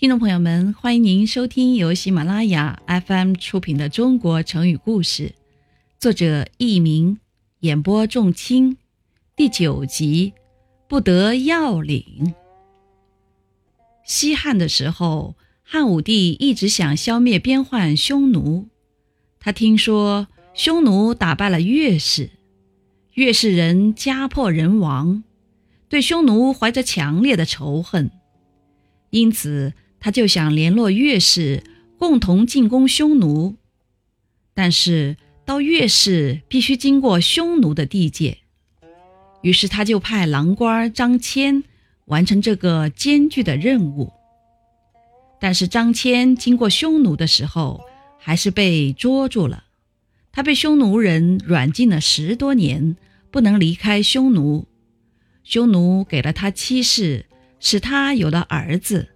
听众朋友们，欢迎您收听由喜马拉雅 FM 出品的《中国成语故事》，作者佚名，演播仲卿，第九集《不得要领》。西汉的时候，汉武帝一直想消灭边患匈奴，他听说匈奴打败了越氏，越氏人家破人亡，对匈奴怀着强烈的仇恨，因此。他就想联络越氏，共同进攻匈奴，但是到越氏必须经过匈奴的地界，于是他就派郎官张骞完成这个艰巨的任务。但是张骞经过匈奴的时候，还是被捉住了，他被匈奴人软禁了十多年，不能离开匈奴。匈奴给了他妻室，使他有了儿子。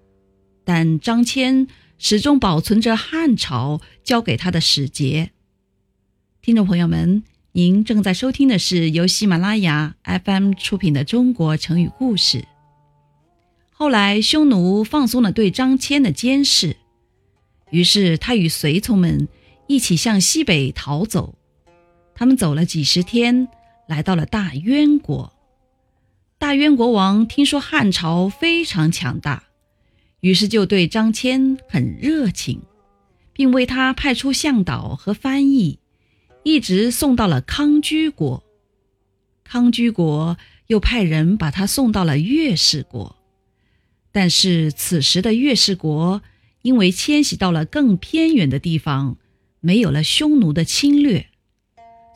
但张骞始终保存着汉朝交给他的使节。听众朋友们，您正在收听的是由喜马拉雅 FM 出品的《中国成语故事》。后来，匈奴放松了对张骞的监视，于是他与随从们一起向西北逃走。他们走了几十天，来到了大渊国。大渊国王听说汉朝非常强大。于是就对张骞很热情，并为他派出向导和翻译，一直送到了康居国。康居国又派人把他送到了月氏国。但是此时的月氏国因为迁徙到了更偏远的地方，没有了匈奴的侵略，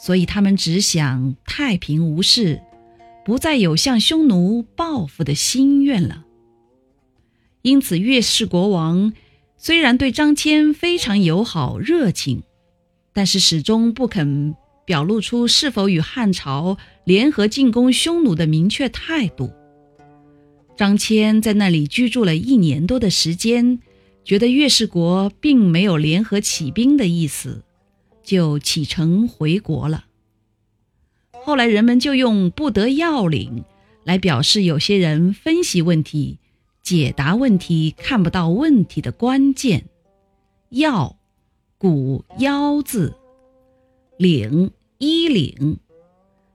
所以他们只想太平无事，不再有向匈奴报复的心愿了。因此，越氏国王虽然对张骞非常友好热情，但是始终不肯表露出是否与汉朝联合进攻匈奴的明确态度。张骞在那里居住了一年多的时间，觉得越氏国并没有联合起兵的意思，就启程回国了。后来，人们就用“不得要领”来表示有些人分析问题。解答问题看不到问题的关键，要，古腰字，领衣领，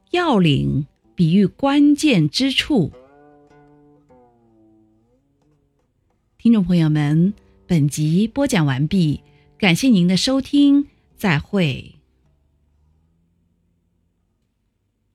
要领比喻关键之处。听众朋友们，本集播讲完毕，感谢您的收听，再会。